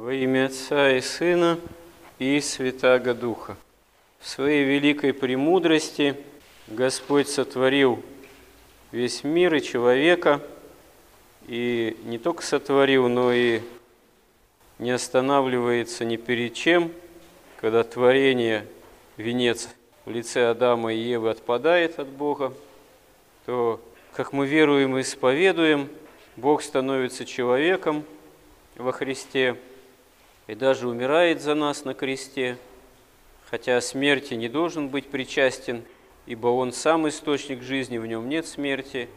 Во имя Отца и Сына и Святаго Духа. В своей великой премудрости Господь сотворил весь мир и человека, и не только сотворил, но и не останавливается ни перед чем, когда творение, венец в лице Адама и Евы отпадает от Бога, то, как мы веруем и исповедуем, Бог становится человеком во Христе и даже умирает за нас на кресте, хотя смерти не должен быть причастен, ибо Он сам источник жизни, в Нем нет смерти,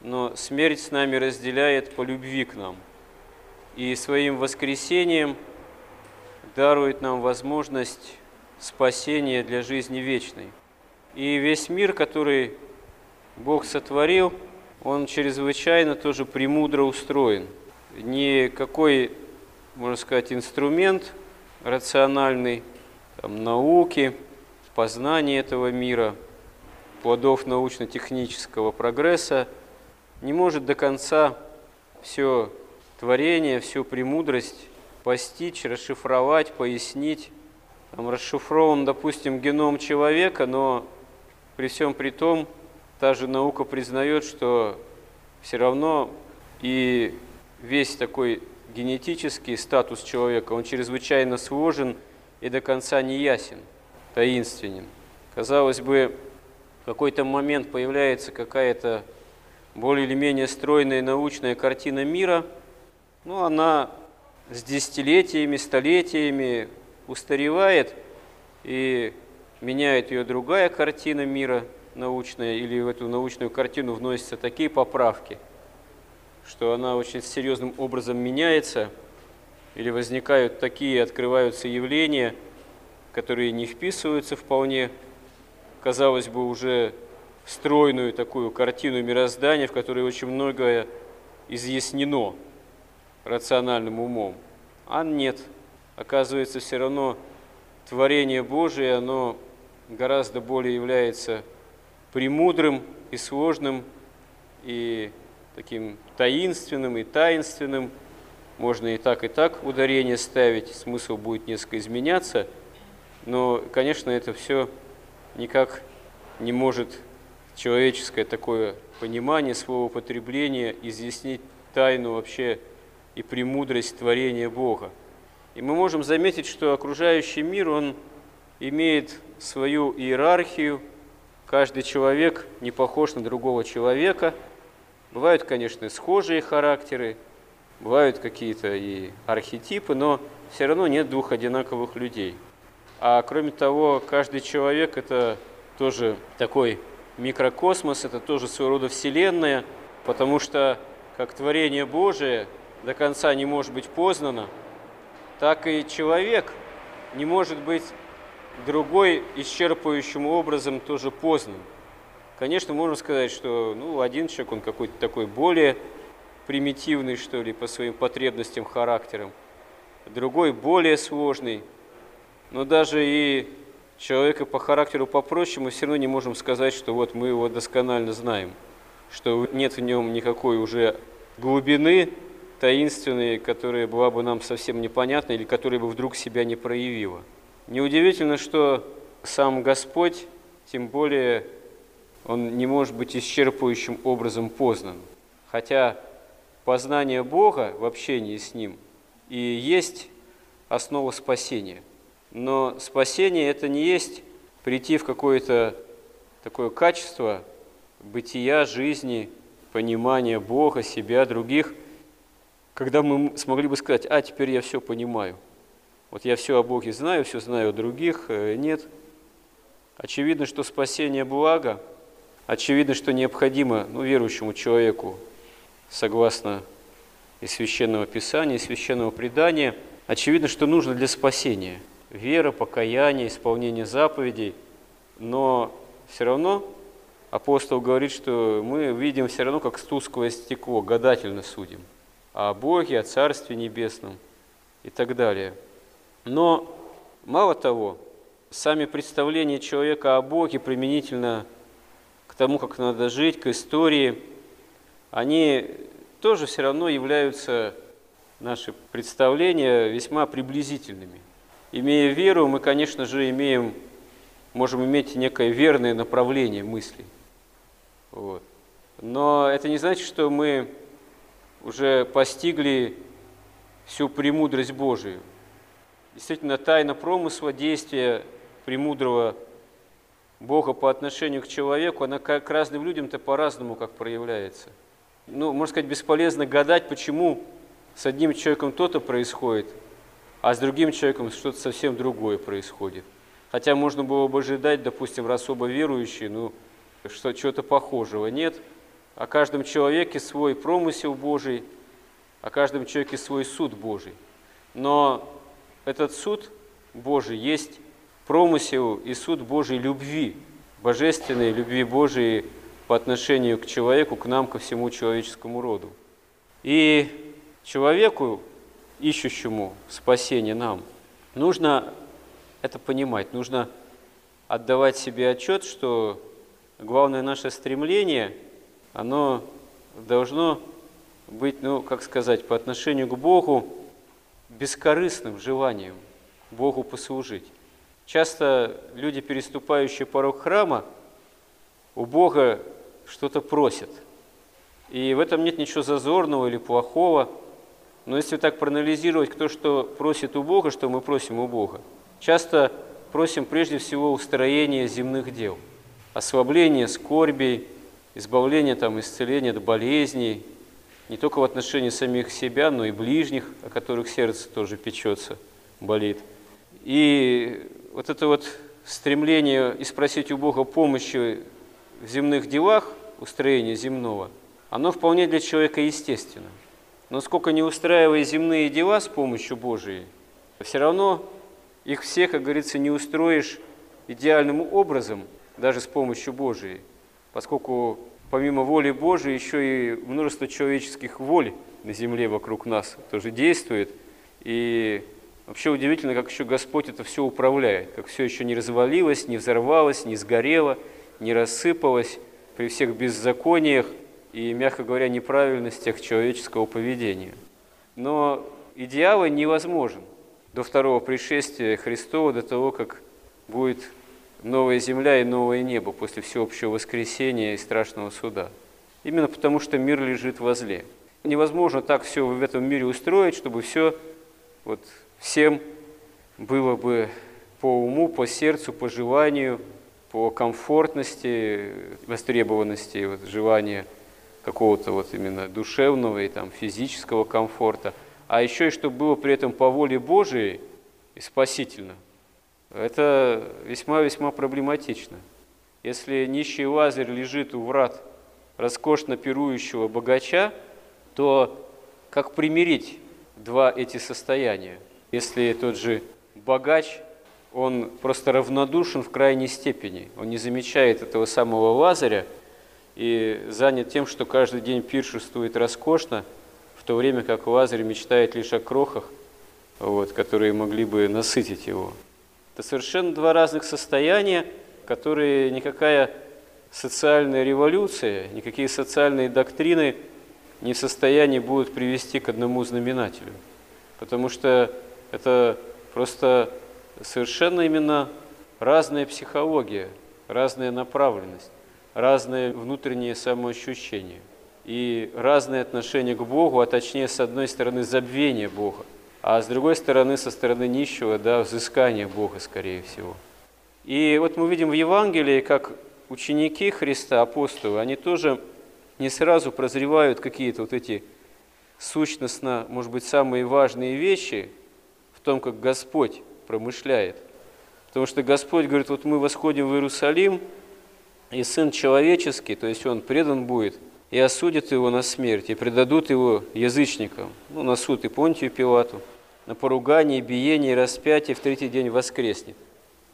но смерть с нами разделяет по любви к нам. И своим воскресением дарует нам возможность спасения для жизни вечной. И весь мир, который Бог сотворил, он чрезвычайно тоже премудро устроен. Никакой, можно сказать, инструмент рациональный, там, науки, познания этого мира, плодов научно-технического прогресса не может до конца все творение, всю премудрость постичь, расшифровать, пояснить. Там расшифрован, допустим, геном человека, но при всем при том, та же наука признает, что все равно и весь такой генетический статус человека, он чрезвычайно сложен и до конца не ясен, таинственен. Казалось бы, в какой-то момент появляется какая-то более или менее стройная научная картина мира, но она с десятилетиями, столетиями устаревает и меняет ее другая картина мира – научная или в эту научную картину вносятся такие поправки, что она очень серьезным образом меняется, или возникают такие, открываются явления, которые не вписываются вполне, казалось бы, уже стройную такую картину мироздания, в которой очень многое изъяснено рациональным умом. А нет, оказывается, все равно творение Божие, оно гораздо более является премудрым и сложным, и таким таинственным и таинственным. Можно и так, и так ударение ставить, смысл будет несколько изменяться, но, конечно, это все никак не может человеческое такое понимание, словоупотребление изъяснить тайну вообще и премудрость творения Бога. И мы можем заметить, что окружающий мир, он имеет свою иерархию, Каждый человек не похож на другого человека. Бывают, конечно, схожие характеры, бывают какие-то и архетипы, но все равно нет двух одинаковых людей. А кроме того, каждый человек – это тоже такой микрокосмос, это тоже своего рода вселенная, потому что как творение Божие до конца не может быть познано, так и человек не может быть другой исчерпывающим образом тоже познан. Конечно, можно сказать, что ну, один человек, он какой-то такой более примитивный, что ли, по своим потребностям, характерам, другой более сложный, но даже и человека по характеру попроще мы все равно не можем сказать, что вот мы его досконально знаем, что нет в нем никакой уже глубины таинственной, которая была бы нам совсем непонятна или которая бы вдруг себя не проявила. Неудивительно, что сам Господь, тем более, Он не может быть исчерпывающим образом познан. Хотя познание Бога в общении с Ним и есть основа спасения. Но спасение – это не есть прийти в какое-то такое качество бытия, жизни, понимания Бога, себя, других, когда мы смогли бы сказать, а, теперь я все понимаю – вот я все о Боге знаю, все знаю о других, э, нет. Очевидно, что спасение благо, очевидно, что необходимо ну, верующему человеку, согласно и священного писания, и священного предания, очевидно, что нужно для спасения. Вера, покаяние, исполнение заповедей, но все равно апостол говорит, что мы видим все равно как тусклое стекло, гадательно судим о Боге, о Царстве Небесном и так далее – но мало того, сами представления человека о Боге применительно тому, как надо жить, к истории, они тоже все равно являются наши представления весьма приблизительными. Имея веру, мы, конечно же, имеем, можем иметь некое верное направление мыслей. Вот. Но это не значит, что мы уже постигли всю премудрость Божию. Действительно, тайна промысла, действия премудрого Бога по отношению к человеку, она к разным людям-то по-разному как проявляется. Ну, можно сказать, бесполезно гадать, почему с одним человеком то-то происходит, а с другим человеком что-то совсем другое происходит. Хотя можно было бы ожидать, допустим, особо верующий, ну, что чего-то похожего. Нет, о каждом человеке свой промысел Божий, о каждом человеке свой суд Божий. Но этот суд Божий есть промысел и суд Божий любви, божественной любви Божией по отношению к человеку, к нам, ко всему человеческому роду. И человеку, ищущему спасение нам, нужно это понимать, нужно отдавать себе отчет, что главное наше стремление, оно должно быть, ну, как сказать, по отношению к Богу бескорыстным желанием Богу послужить. Часто люди, переступающие порог храма, у Бога что-то просят. И в этом нет ничего зазорного или плохого. Но если так проанализировать, кто что просит у Бога, что мы просим у Бога, часто просим прежде всего устроения земных дел, ослабления скорбей, избавления, там, исцеления от болезней, не только в отношении самих себя, но и ближних, о которых сердце тоже печется, болит. И вот это вот стремление и спросить у Бога помощи в земных делах, устроения земного, оно вполне для человека естественно. Но сколько не устраивая земные дела с помощью Божией, все равно их всех, как говорится, не устроишь идеальным образом, даже с помощью Божией, поскольку помимо воли Божией еще и множество человеческих воль на земле вокруг нас тоже действует. И вообще удивительно, как еще Господь это все управляет, как все еще не развалилось, не взорвалось, не сгорело, не рассыпалось при всех беззакониях, и, мягко говоря, неправильностях человеческого поведения. Но идеала невозможен до второго пришествия Христова, до того, как будет новая земля и новое небо после всеобщего воскресения и страшного суда. Именно потому, что мир лежит во зле. Невозможно так все в этом мире устроить, чтобы все вот, всем было бы по уму, по сердцу, по желанию, по комфортности, востребованности, вот, желания – какого-то вот именно душевного и там физического комфорта, а еще и чтобы было при этом по воле Божией и спасительно. Это весьма-весьма проблематично. Если нищий Лазарь лежит у врат роскошно пирующего богача, то как примирить два эти состояния? Если тот же богач, он просто равнодушен в крайней степени, он не замечает этого самого Лазаря, и занят тем, что каждый день пиршествует роскошно, в то время как Лазарь мечтает лишь о крохах, вот, которые могли бы насытить его. Это совершенно два разных состояния, которые никакая социальная революция, никакие социальные доктрины не в состоянии будут привести к одному знаменателю. Потому что это просто совершенно именно разная психология, разная направленность разные внутренние самоощущения и разные отношения к Богу, а точнее, с одной стороны, забвение Бога, а с другой стороны, со стороны нищего, да, взыскание Бога, скорее всего. И вот мы видим в Евангелии, как ученики Христа, апостолы, они тоже не сразу прозревают какие-то вот эти сущностно, может быть, самые важные вещи в том, как Господь промышляет. Потому что Господь говорит, вот мы восходим в Иерусалим – и Сын Человеческий, то есть Он предан будет, и осудят его на смерть, и предадут его язычникам, ну, на суд и Понтию Пилату, на поругание, биение распятие в третий день воскреснет.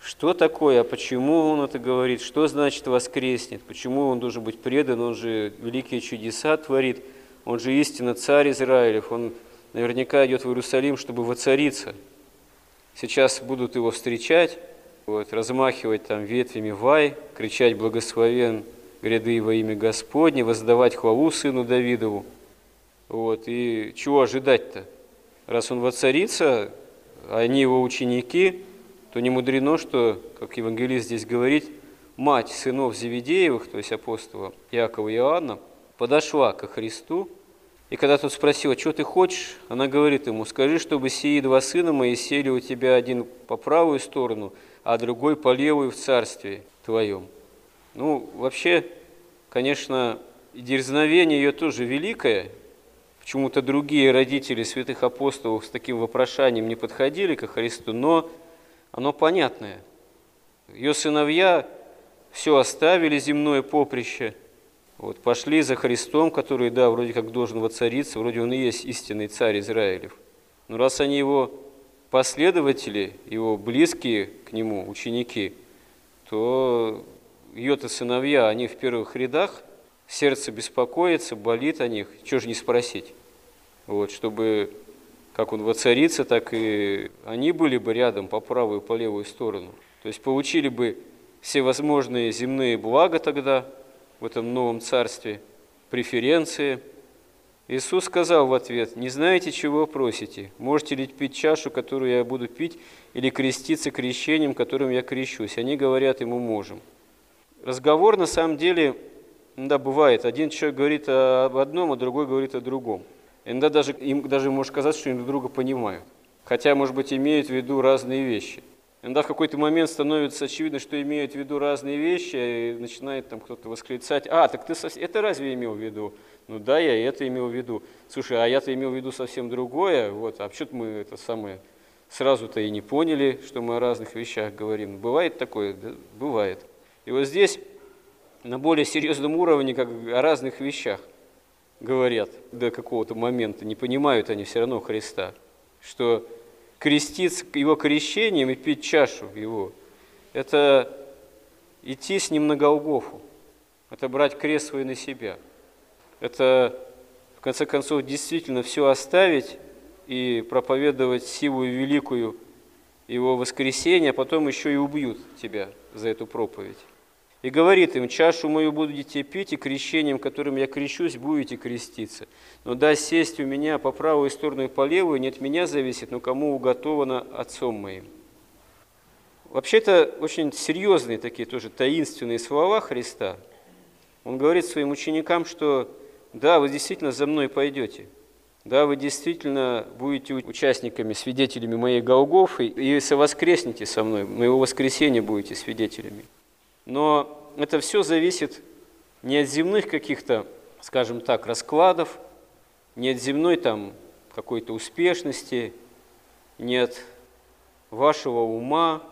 Что такое, а почему он это говорит, что значит воскреснет, почему он должен быть предан, он же великие чудеса творит, он же истинно царь Израилев, он наверняка идет в Иерусалим, чтобы воцариться. Сейчас будут его встречать, вот, размахивать там ветвями вай, кричать «Благословен гряды во имя Господне», воздавать хвалу сыну Давидову. Вот, и чего ожидать-то? Раз он воцарится, а они его ученики, то не мудрено, что, как евангелист здесь говорит, мать сынов Зеведеевых, то есть апостола Якова и Иоанна, подошла ко Христу, и когда тот спросил, «А что ты хочешь, она говорит ему, скажи, чтобы сии два сына мои сели у тебя один по правую сторону, а другой по левую в царстве твоем. Ну, вообще, конечно, дерзновение ее тоже великое. Почему-то другие родители святых апостолов с таким вопрошанием не подходили к Христу, но оно понятное. Ее сыновья все оставили земное поприще, вот, пошли за Христом, который, да, вроде как должен воцариться, вроде он и есть истинный царь Израилев. Но раз они его последователи, его близкие к нему, ученики, то ее-то сыновья, они в первых рядах, сердце беспокоится, болит о них, чего же не спросить? Вот, чтобы как он воцарится, так и они были бы рядом по правую и по левую сторону. То есть получили бы все возможные земные блага тогда в этом новом царстве, преференции. Иисус сказал в ответ, «Не знаете, чего просите? Можете ли пить чашу, которую я буду пить, или креститься крещением, которым я крещусь?» Они говорят ему, «Можем». Разговор на самом деле, да, бывает. Один человек говорит об одном, а другой говорит о другом. Иногда даже, им даже может казаться, что они друг друга понимают. Хотя, может быть, имеют в виду разные вещи. Иногда в какой-то момент становится очевидно, что имеют в виду разные вещи, и начинает там кто-то восклицать, а, так ты это разве имел в виду? Ну да, я это имел в виду. Слушай, а я-то имел в виду совсем другое, вот, а почему мы это самое сразу-то и не поняли, что мы о разных вещах говорим. Бывает такое? Да, бывает. И вот здесь на более серьезном уровне, как о разных вещах говорят до какого-то момента, не понимают они все равно Христа, что креститься его крещением и пить чашу его, это идти с ним на Голгофу, это брать крест свой на себя, это в конце концов действительно все оставить и проповедовать силу великую его воскресения, а потом еще и убьют тебя за эту проповедь. И говорит им, чашу мою будете пить, и крещением, которым я крещусь, будете креститься. Но да сесть у меня по правую сторону и по левую, не от меня зависит, но кому уготовано отцом моим. Вообще это очень серьезные такие тоже таинственные слова Христа. Он говорит своим ученикам, что да, вы действительно за мной пойдете. Да, вы действительно будете участниками, свидетелями моей Голгофы, и совоскреснете со мной, моего воскресения будете свидетелями. Но это все зависит не от земных каких-то, скажем так, раскладов, не от земной там какой-то успешности, не от вашего ума,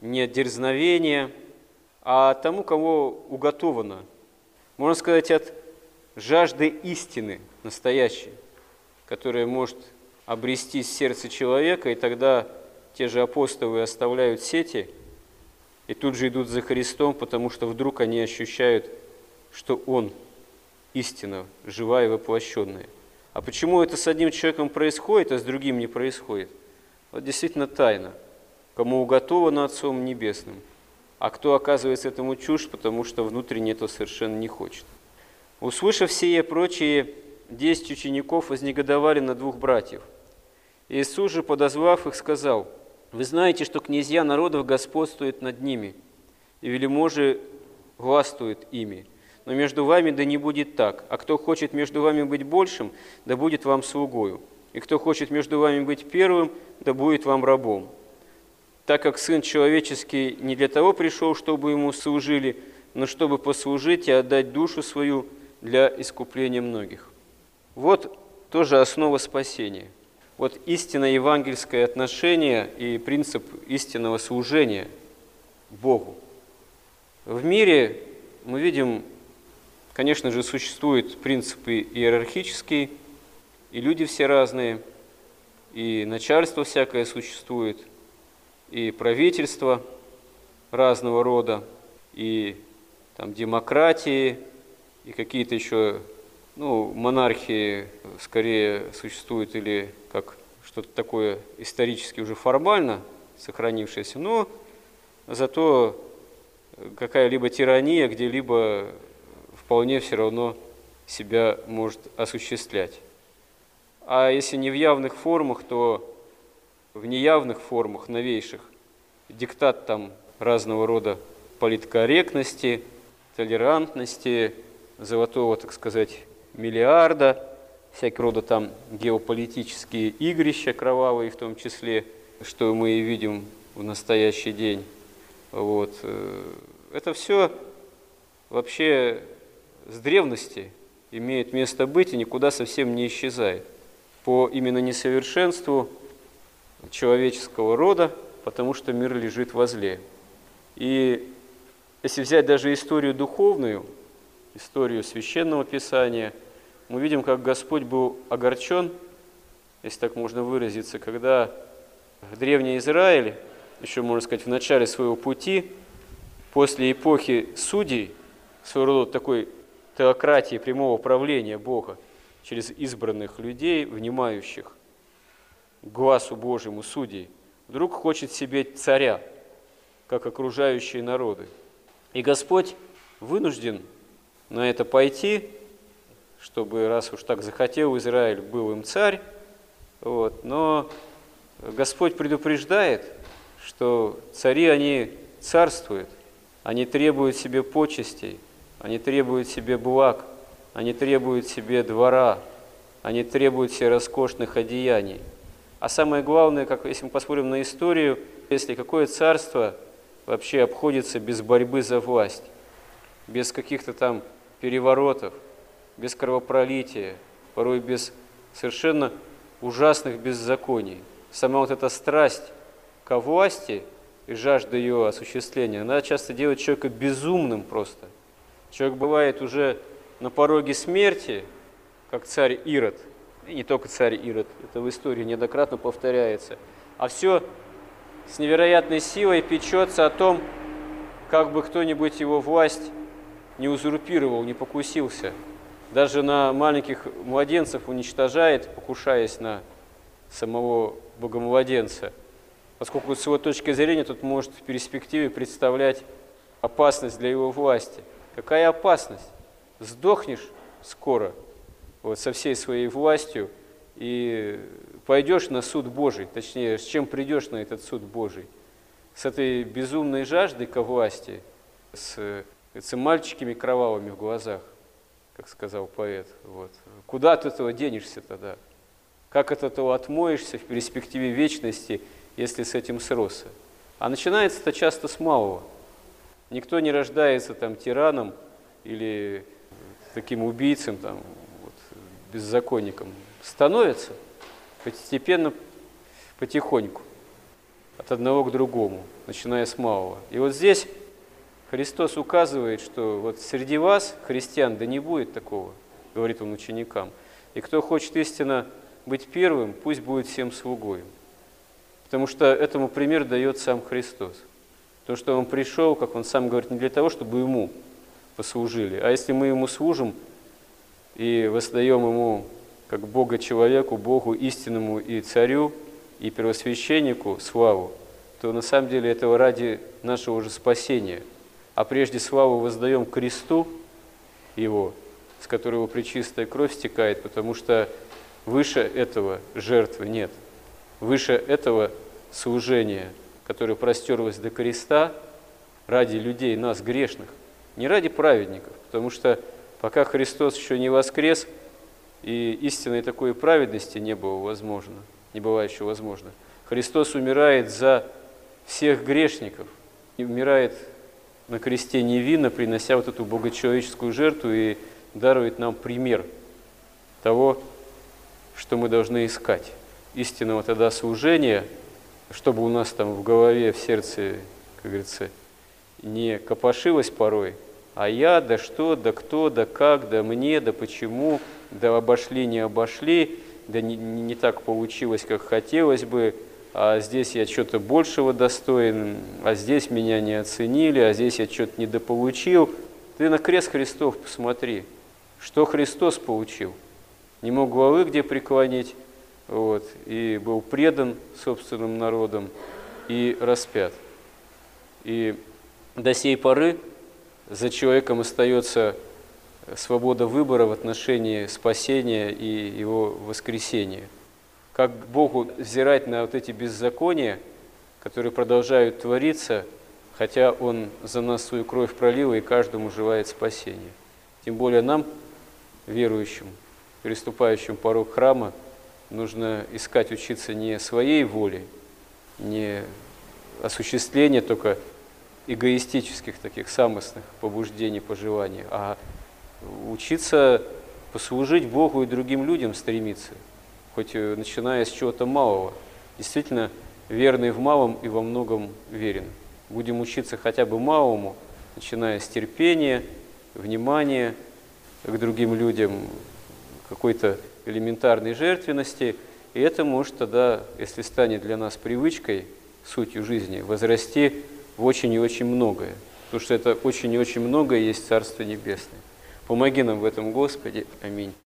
не от дерзновения, а тому, кого уготовано. Можно сказать, от жажды истины настоящей, которая может обрести сердце человека, и тогда те же апостолы оставляют сети – и тут же идут за Христом, потому что вдруг они ощущают, что Он истина, живая и воплощенная. А почему это с одним человеком происходит, а с другим не происходит? Вот действительно тайна. Кому уготовано Отцом Небесным, а кто оказывается этому чушь, потому что внутренне этого совершенно не хочет. Услышав все прочие, десять учеников вознегодовали на двух братьев. Иисус же, подозвав их, сказал – вы знаете, что князья народов господствуют над ними, и велиможи властвуют ими. Но между вами да не будет так. А кто хочет между вами быть большим, да будет вам слугою. И кто хочет между вами быть первым, да будет вам рабом. Так как Сын Человеческий не для того пришел, чтобы Ему служили, но чтобы послужить и отдать душу свою для искупления многих. Вот тоже основа спасения – вот истинное евангельское отношение и принцип истинного служения Богу. В мире мы видим, конечно же, существуют принципы иерархические, и люди все разные, и начальство всякое существует, и правительство разного рода, и там демократии, и какие-то еще ну, монархии скорее существуют или как что-то такое исторически уже формально сохранившееся, но зато какая-либо тирания где-либо вполне все равно себя может осуществлять. а если не в явных формах, то в неявных формах, новейших. Диктат там разного рода политкорректности, толерантности, золотого, так сказать, миллиарда, всякого рода там геополитические игрища кровавые в том числе, что мы и видим в настоящий день. Вот. Э, это все вообще с древности имеет место быть и никуда совсем не исчезает. По именно несовершенству человеческого рода, потому что мир лежит возле. И если взять даже историю духовную, историю священного писания, мы видим, как Господь был огорчен, если так можно выразиться, когда Древний Израиль, еще можно сказать, в начале своего пути, после эпохи судей, своего рода такой теократии прямого правления Бога через избранных людей, внимающих глазу Божьему судей, вдруг хочет себе царя, как окружающие народы. И Господь вынужден на это пойти, чтобы, раз уж так захотел Израиль, был им царь, вот, но Господь предупреждает, что цари, они царствуют, они требуют себе почестей, они требуют себе благ, они требуют себе двора, они требуют себе роскошных одеяний. А самое главное, как если мы посмотрим на историю, если какое царство вообще обходится без борьбы за власть, без каких-то там переворотов, без кровопролития, порой без совершенно ужасных беззаконий. Сама вот эта страсть к власти и жажда ее осуществления, она часто делает человека безумным просто – Человек бывает уже на пороге смерти, как царь Ирод, и не только царь Ирод, это в истории неоднократно повторяется, а все с невероятной силой печется о том, как бы кто-нибудь его власть не узурпировал, не покусился. Даже на маленьких младенцев уничтожает, покушаясь на самого богомладенца. Поскольку с его точки зрения тут может в перспективе представлять опасность для его власти – Какая опасность? Сдохнешь скоро вот, со всей своей властью и пойдешь на суд Божий, точнее, с чем придешь на этот суд Божий? С этой безумной жаждой ко власти, с, с мальчиками кровавыми в глазах, как сказал поэт. Вот. Куда от этого денешься тогда? Как от этого отмоешься в перспективе вечности, если с этим сросся? А начинается это часто с малого – Никто не рождается там тираном или таким убийцем, там, вот, беззаконником. Становится постепенно, потихоньку, от одного к другому, начиная с малого. И вот здесь Христос указывает, что вот среди вас, христиан, да не будет такого, говорит он ученикам. И кто хочет истинно быть первым, пусть будет всем слугой. Потому что этому пример дает сам Христос. То, что Он пришел, как Он сам говорит, не для того, чтобы Ему послужили, а если мы Ему служим и воздаем Ему как Бога человеку, Богу истинному и царю, и первосвященнику славу, то на самом деле этого ради нашего же спасения. А прежде славу воздаем кресту Его, с которого причистая кровь стекает, потому что выше этого жертвы нет, выше этого служения – которая простерлась до креста ради людей, нас, грешных, не ради праведников, потому что пока Христос еще не воскрес, и истинной такой праведности не было возможно, не бывает еще возможно. Христос умирает за всех грешников, и умирает на кресте невинно, принося вот эту богочеловеческую жертву и дарует нам пример того, что мы должны искать. Истинного тогда служения – чтобы у нас там в голове, в сердце, как говорится, не копошилось порой, а я, да что, да кто, да как, да мне, да почему, да обошли, не обошли, да не, не так получилось, как хотелось бы, а здесь я что-то большего достоин, а здесь меня не оценили, а здесь я что-то недополучил. Ты на крест Христов посмотри, что Христос получил. Не мог главы где преклонить, вот, и был предан собственным народом и распят. И до сей поры за человеком остается свобода выбора в отношении спасения и его воскресения. Как Богу взирать на вот эти беззакония, которые продолжают твориться, хотя Он за нас свою кровь пролил и каждому желает спасения. Тем более нам, верующим, переступающим порог храма, нужно искать учиться не своей волей, не осуществление только эгоистических таких самостных побуждений, пожеланий, а учиться послужить Богу и другим людям стремиться, хоть начиная с чего-то малого. Действительно, верный в малом и во многом верен. Будем учиться хотя бы малому, начиная с терпения, внимания к другим людям, какой-то элементарной жертвенности, и это может тогда, если станет для нас привычкой, сутью жизни, возрасти в очень и очень многое. Потому что это очень и очень многое есть Царство Небесное. Помоги нам в этом, Господи. Аминь.